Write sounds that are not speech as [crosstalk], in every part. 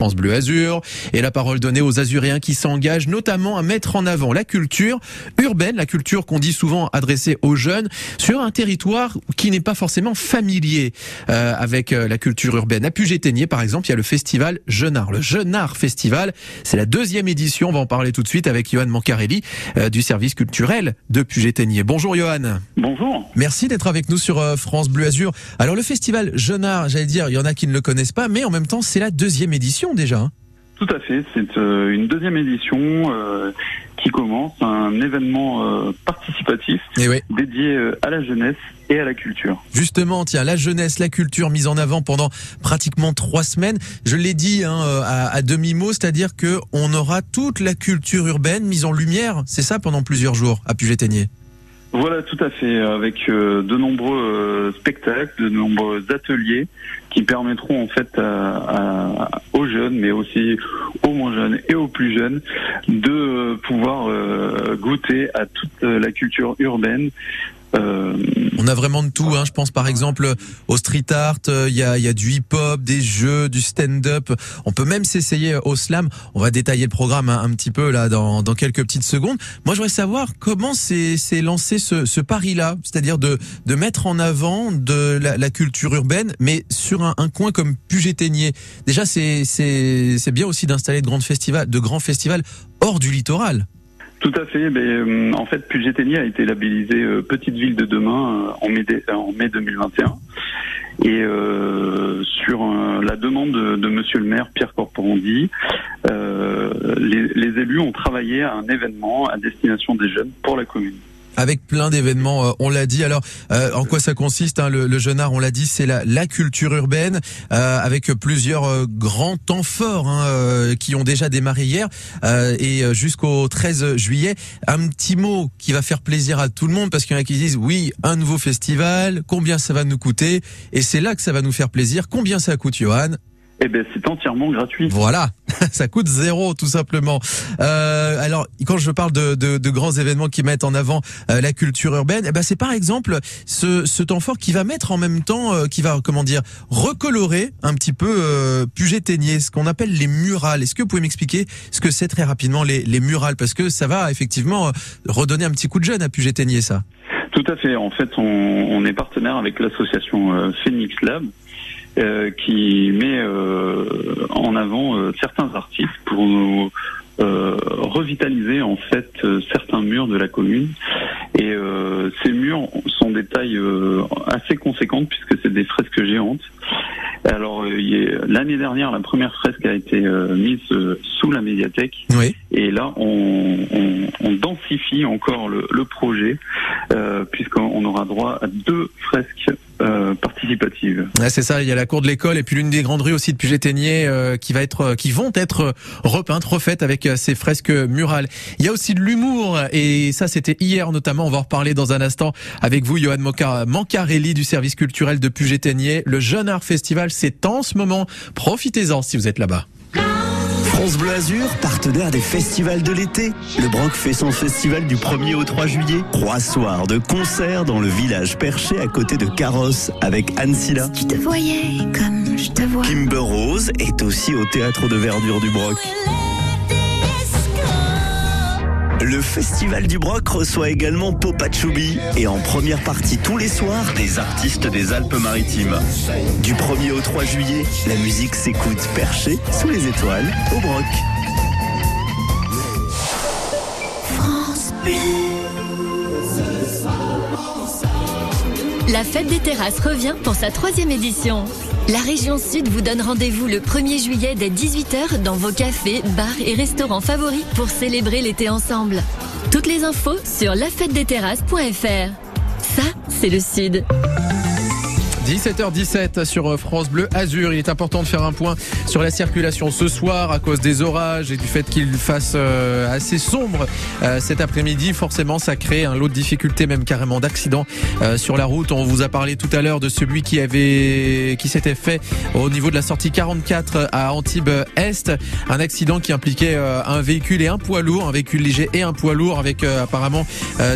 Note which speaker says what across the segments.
Speaker 1: France Bleu Azur et la parole donnée aux Azuréens qui s'engagent notamment à mettre en avant la culture urbaine, la culture qu'on dit souvent adressée aux jeunes sur un territoire qui n'est pas forcément familier euh, avec euh, la culture urbaine. À Puget-Ténier par exemple, il y a le festival Jeunard. Le Jeunard Festival, c'est la deuxième édition, on va en parler tout de suite avec Johan Mancarelli euh, du service culturel de Puget-Ténier. Bonjour Johan.
Speaker 2: Bonjour.
Speaker 1: Merci d'être avec nous sur France Bleu Azur. Alors le festival Jeunard, j'allais dire, il y en a qui ne le connaissent pas, mais en même temps c'est la deuxième édition déjà.
Speaker 2: Tout à fait, c'est euh, une deuxième édition euh, qui commence, un événement euh, participatif
Speaker 1: eh
Speaker 2: dédié à la jeunesse et à la culture.
Speaker 1: Justement, tiens, la jeunesse, la culture mise en avant pendant pratiquement trois semaines. Je l'ai dit hein, à, demi-mot, c'est-à-dire que on aura toute la culture urbaine mise en lumière, c'est ça, pendant plusieurs jours à Puget-Ténier.
Speaker 2: Voilà, tout à fait, avec euh, de nombreux euh, spectacles, de nombreux ateliers qui permettront en fait aux jeunes, mais aussi aux moins jeunes et aux plus jeunes, de euh, pouvoir goûter à toute la culture urbaine,
Speaker 1: euh, on a vraiment de tout. Hein. Je pense par exemple au street art, euh, il y, a, y, a, du hip-hop, des jeux, du stand-up. On peut même s'essayer au slam. On va détailler le programme un, petit peu là dans, quelques petites secondes. Moi, je voudrais savoir comment c'est lancé ce, pari-là, c'est-à-dire de, mettre en avant de la, culture urbaine, mais sur un, coin comme Puget-Ténier. Déjà, c'est bien aussi d'installer de de grands festivals hors du littoral.
Speaker 2: Tout à fait. Mais, euh, en fait, puget a été labellisée euh, petite ville de demain euh, en mai, en mai 2021. Et sur la demande de, Monsieur le maire Pierre Corporandi, les, les élus ont travaillé à un événement à destination des jeunes pour la commune
Speaker 1: avec plein d'événements. Euh, on l'a dit. Alors, euh, en quoi ça consiste hein, le, le, jeune art On l'a dit, c'est la, la, culture urbaine euh, avec plusieurs grands temps forts hein, qui ont déjà démarré hier et jusqu'au 13 juillet. Un petit mot qui va faire plaisir à tout le monde parce qu'il y en a qui disent oui, un nouveau festival. Combien ça va nous coûter? Et c'est là que ça va nous faire plaisir. Combien ça coûte, Johan?
Speaker 2: Eh ben, c'est entièrement gratuit.
Speaker 1: Voilà, [laughs] ça coûte zéro tout simplement. Euh, alors, quand je parle de, de, de, grands événements qui mettent en avant euh, la culture urbaine, eh ben, c'est par exemple ce, ce temps fort qui va mettre en même temps, euh, qui va comment dire, recolorer un petit peu euh, Puget-Ténier, ce qu'on appelle les murales. Est-ce que vous pouvez m'expliquer ce que c'est très rapidement les, les murales, parce que ça va effectivement redonner un petit coup de jeune à Puget-Ténier, ça.
Speaker 2: Tout à fait. En fait, on, on est partenaire avec l'association Phoenix Lab euh, qui met euh, en avant euh, certains artistes pour nous revitaliser en fait certains murs de la commune. Et ces murs sont des tailles assez conséquentes puisque c'est des fresques géantes. Alors l'année dernière, la première fresque a été mise sous la médiathèque.
Speaker 1: Oui.
Speaker 2: Et là, on, on, on densifie encore le, le projet puisqu'on aura droit à deux fresques euh, participative.
Speaker 1: c'est ça, il y a la cour de l'école et puis l'une des grandes rues aussi de Puget-Ténier euh, qui va être, qui vont être repeintes, refaites avec euh, ces fresques murales. Il y a aussi de l'humour et ça c'était hier notamment. On va en reparler dans un instant avec vous, Johan Mancarelli du service culturel de Puget-Ténier. Le Jeune Art Festival, c'est en ce moment. Profitez-en si vous êtes là-bas.
Speaker 3: France Bleu Azur, partenaire des festivals de l'été. Le Broc fait son festival du 1er au 3 juillet. Trois soirs de concerts dans le village perché à côté de Carrosse avec Anne Silla.
Speaker 4: tu te voyais comme je te vois.
Speaker 3: Kimber Rose est aussi au théâtre de verdure du Broc. Le Festival du Broc reçoit également Popachoubi et en première partie tous les soirs des artistes des Alpes-Maritimes. Du 1er au 3 juillet, la musique s'écoute perchée sous les étoiles au Broc.
Speaker 4: France
Speaker 5: La fête des terrasses revient pour sa troisième édition. La région Sud vous donne rendez-vous le 1er juillet dès 18h dans vos cafés, bars et restaurants favoris pour célébrer l'été ensemble. Toutes les infos sur lafêtedesteterrasses.fr. Ça, c'est le Sud.
Speaker 1: 17h17 sur France Bleu Azur. Il est important de faire un point sur la circulation ce soir à cause des orages et du fait qu'il fasse euh, assez sombre euh, cet après-midi. Forcément, ça crée un lot de difficultés, même carrément d'accidents euh, sur la route. On vous a parlé tout à l'heure de celui qui avait, qui s'était fait au niveau de la sortie 44 à Antibes Est. Un accident qui impliquait un véhicule et un poids lourd, un véhicule léger et un poids lourd avec apparemment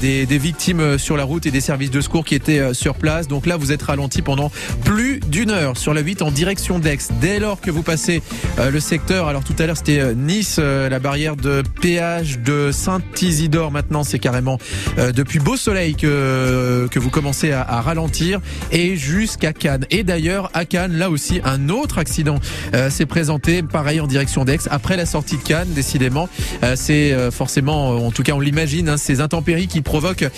Speaker 1: des, des, victimes sur la route et des services de secours qui étaient sur place. Donc là, vous êtes ralenti pendant pendant plus d'une heure sur la 8 en direction d'Aix. Dès lors que vous passez euh, le secteur, alors tout à l'heure c'était euh, Nice, euh, la barrière de péage de Saint-Isidore. Maintenant c'est carrément depuis Beau Soleil que que vous commencez à, ralentir et jusqu'à Cannes. Et d'ailleurs à Cannes, là aussi un autre accident s'est présenté, pareil en direction d'Aix après la sortie de Cannes. Décidément, c'est forcément, en tout cas on l'imagine, hein, ces intempéries qui provoquent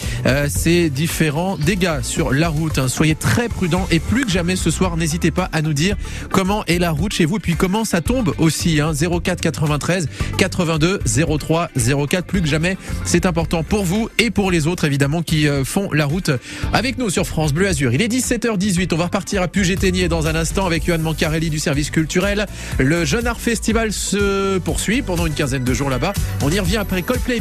Speaker 1: ces différents dégâts sur la route. Hein. Soyez très prudents et plus que jamais ce soir, n'hésitez pas à nous dire comment est la route chez vous et puis comment ça tombe aussi. Hein. 04 93 82 03 04. Plus que jamais, c'est important pour vous et pour les autres évidemment qui euh, font la route avec nous sur France Bleu Azur. Il est 17h18. On va repartir à Puget-Ténier dans un instant avec Johan Mancarelli du service culturel. Le Jeune Art Festival se poursuit pendant une quinzaine de jours là-bas. On y revient après Coldplay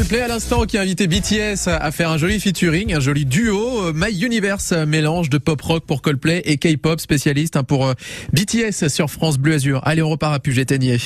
Speaker 1: Coldplay à l'instant qui a invité BTS à faire un joli featuring, un joli duo. My Universe mélange de pop rock pour Coldplay et K-pop spécialiste hein, pour euh, BTS sur France Bleu Azur. Allez, on repart à Puget-Ténier.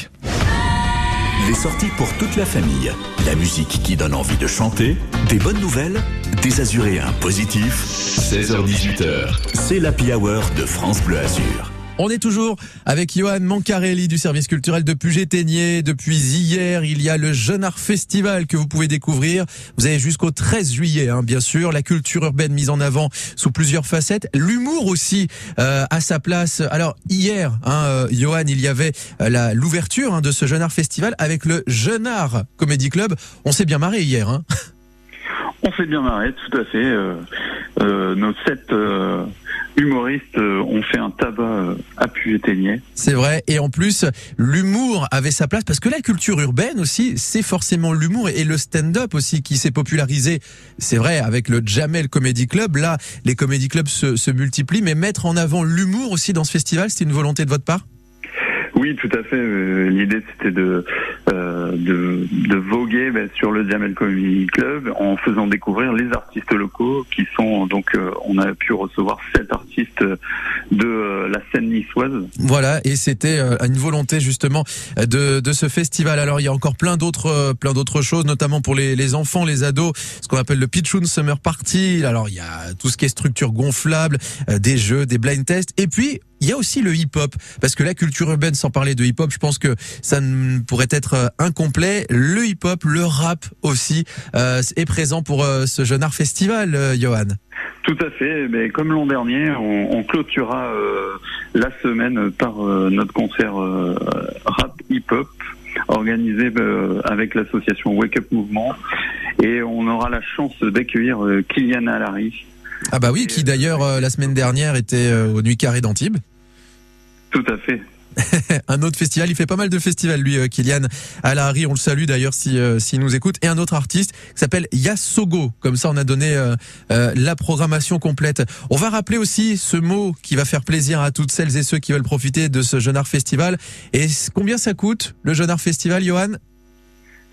Speaker 3: Les sorties pour toute la famille, la musique qui donne envie de chanter, des bonnes nouvelles, des azuréens positifs. 16h-18h, c'est l'Happy Hour de France Bleu Azur.
Speaker 1: On est toujours avec Johan Mancarelli du service culturel de Puget-Ténier. Depuis hier, il y a le Jeune Art Festival que vous pouvez découvrir. Vous avez jusqu'au 13 juillet, hein, bien sûr. La culture urbaine mise en avant sous plusieurs facettes. L'humour aussi euh, à sa place. Alors hier, hein, euh, Johan, il y avait euh, la l'ouverture hein, de ce Jeune Art Festival avec le Jeune Art Comedy Club. On s'est bien marré hier. Hein.
Speaker 2: On s'est bien marré, tout à fait. Euh, euh, sept humoristes euh, ont fait un tabac euh, à Puget-Ténier.
Speaker 1: C'est vrai. Et en plus, l'humour avait sa place parce que la culture urbaine aussi, c'est forcément l'humour et le stand-up aussi qui s'est popularisé. C'est vrai, avec le Jamel Comedy Club. Là, les comedy clubs se, se multiplient, mais mettre en avant l'humour aussi dans ce festival, c'était une volonté de votre part?
Speaker 2: Oui, tout à fait. Euh, L'idée, c'était de, euh, de, de voguer ben, sur le Jamel Comedy Club en faisant découvrir les artistes locaux qui sont donc euh, on a pu recevoir sept artistes de euh, la scène niçoise.
Speaker 1: Voilà, et c'était euh, une volonté justement de, ce festival. Alors il y a encore plein d'autres plein d'autres choses, notamment pour les, les enfants, les ados, ce qu'on appelle le Pitchoun Summer Party. Alors il y a tout ce qui est structure gonflable, des jeux, des blind tests, et puis il y a aussi le hip-hop, parce que la culture urbaine, sans parler de hip-hop, je pense que ça ne pourrait être euh, incomplet. Le hip-hop, le rap aussi, euh, est présent pour euh, ce jeune art festival, euh, Johan.
Speaker 2: Tout à fait. Mais comme l'an dernier, on, on clôturera la semaine par notre concert rap hip-hop organisé avec l'association Wake Up Mouvement. Et on aura la chance d'accueillir Kylian Alari.
Speaker 1: Ah bah oui, qui d'ailleurs la semaine dernière était au Nuit Carré d'Antibes.
Speaker 2: Tout à fait. [laughs]
Speaker 1: un autre festival. Il fait pas mal de festivals, lui, euh, Kylian Alahari. On le salue d'ailleurs si euh, s'il nous écoute. Et un autre artiste qui s'appelle Yasogo. Comme ça, on a donné euh, la programmation complète. On va rappeler aussi ce mot qui va faire plaisir à toutes celles et ceux qui veulent profiter de ce Jeune Art Festival. Et combien ça coûte, le Jeune Art Festival, Johan?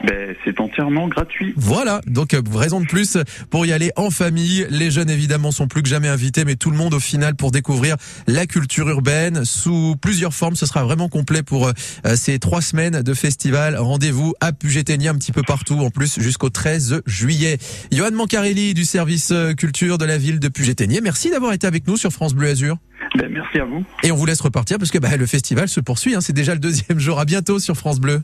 Speaker 2: Ben, c'est entièrement gratuit.
Speaker 1: Voilà, donc euh, raison de plus pour y aller en famille. Les jeunes évidemment sont plus que jamais invités, mais tout le monde au final pour découvrir la culture urbaine sous plusieurs formes. Ce sera vraiment complet pour euh, ces trois semaines de festival. Rendez-vous à Puget-Ténier un petit peu partout, en plus jusqu'au 13 juillet. Johan Mancarelli du service euh, culture de la ville de Puget-Ténier. Merci d'avoir été avec nous sur France Bleu Azur.
Speaker 2: Ben, merci à vous.
Speaker 1: Et on vous laisse repartir parce que bah, le festival se poursuit. hein. C'est déjà le deuxième jour. À bientôt sur France Bleu.